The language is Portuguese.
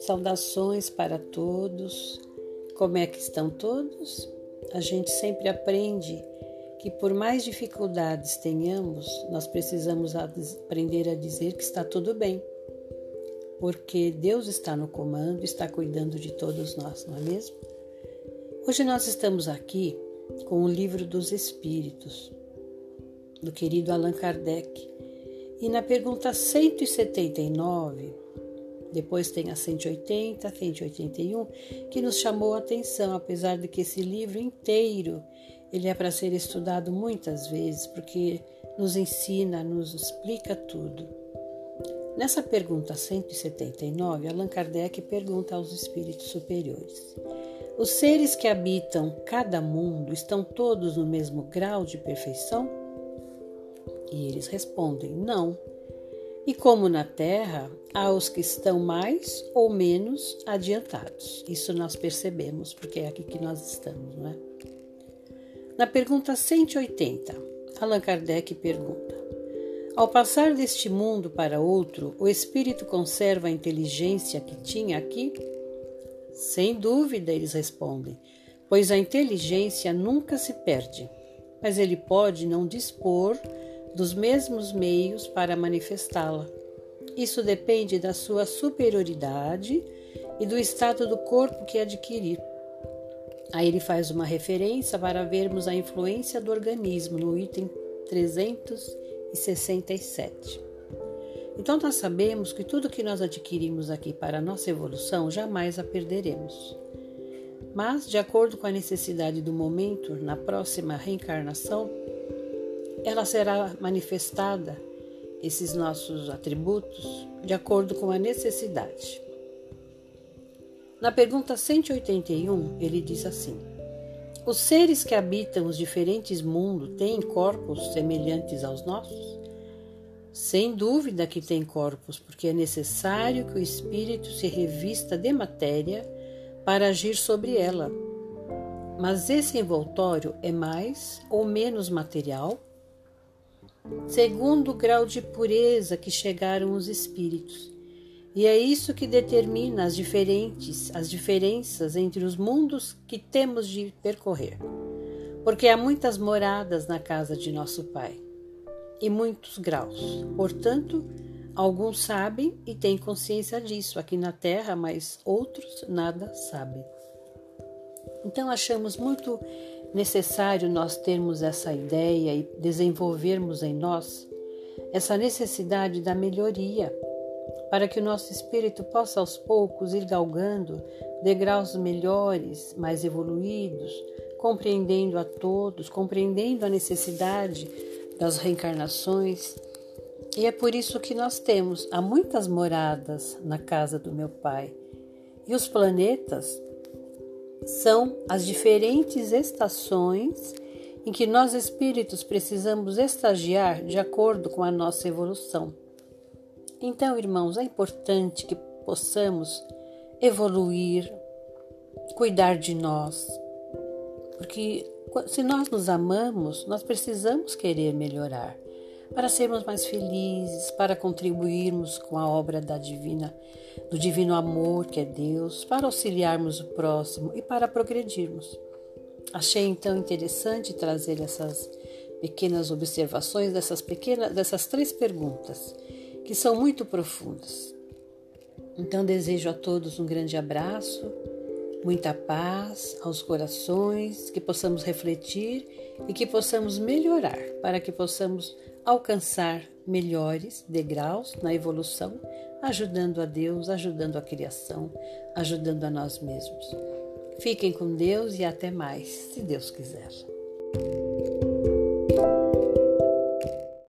Saudações para todos. Como é que estão todos? A gente sempre aprende que por mais dificuldades tenhamos, nós precisamos aprender a dizer que está tudo bem. Porque Deus está no comando, está cuidando de todos nós, não é mesmo? Hoje nós estamos aqui com o livro dos Espíritos, do querido Allan Kardec. E na pergunta 179, depois tem a 180, 181, que nos chamou a atenção, apesar de que esse livro inteiro ele é para ser estudado muitas vezes, porque nos ensina, nos explica tudo. Nessa pergunta 179, Allan Kardec pergunta aos espíritos superiores: Os seres que habitam cada mundo estão todos no mesmo grau de perfeição? E eles respondem: Não. E como na Terra, há os que estão mais ou menos adiantados. Isso nós percebemos, porque é aqui que nós estamos, não é? Na pergunta 180, Allan Kardec pergunta: Ao passar deste mundo para outro, o espírito conserva a inteligência que tinha aqui? Sem dúvida, eles respondem, pois a inteligência nunca se perde, mas ele pode não dispor dos mesmos meios para manifestá-la. Isso depende da sua superioridade e do estado do corpo que adquirir. Aí ele faz uma referência para vermos a influência do organismo no item 367. Então nós sabemos que tudo que nós adquirimos aqui para a nossa evolução jamais a perderemos. Mas, de acordo com a necessidade do momento, na próxima reencarnação, ela será manifestada, esses nossos atributos, de acordo com a necessidade. Na pergunta 181, ele diz assim: Os seres que habitam os diferentes mundos têm corpos semelhantes aos nossos? Sem dúvida que têm corpos, porque é necessário que o espírito se revista de matéria para agir sobre ela. Mas esse envoltório é mais ou menos material segundo o grau de pureza que chegaram os espíritos. E é isso que determina as diferentes, as diferenças entre os mundos que temos de percorrer. Porque há muitas moradas na casa de nosso Pai e muitos graus. Portanto, alguns sabem e têm consciência disso aqui na Terra, mas outros nada sabem. Então achamos muito necessário nós termos essa ideia e desenvolvermos em nós essa necessidade da melhoria, para que o nosso espírito possa aos poucos ir galgando degraus melhores, mais evoluídos, compreendendo a todos, compreendendo a necessidade das reencarnações. E é por isso que nós temos há muitas moradas na casa do meu Pai. E os planetas são as diferentes estações em que nós espíritos precisamos estagiar de acordo com a nossa evolução. Então, irmãos, é importante que possamos evoluir, cuidar de nós, porque se nós nos amamos, nós precisamos querer melhorar para sermos mais felizes, para contribuirmos com a obra da divina, do divino amor que é Deus, para auxiliarmos o próximo e para progredirmos. Achei então interessante trazer essas pequenas observações dessas pequenas dessas três perguntas que são muito profundas. Então desejo a todos um grande abraço, muita paz aos corações, que possamos refletir e que possamos melhorar para que possamos alcançar melhores degraus na evolução, ajudando a Deus, ajudando a criação, ajudando a nós mesmos. Fiquem com Deus e até mais, se Deus quiser.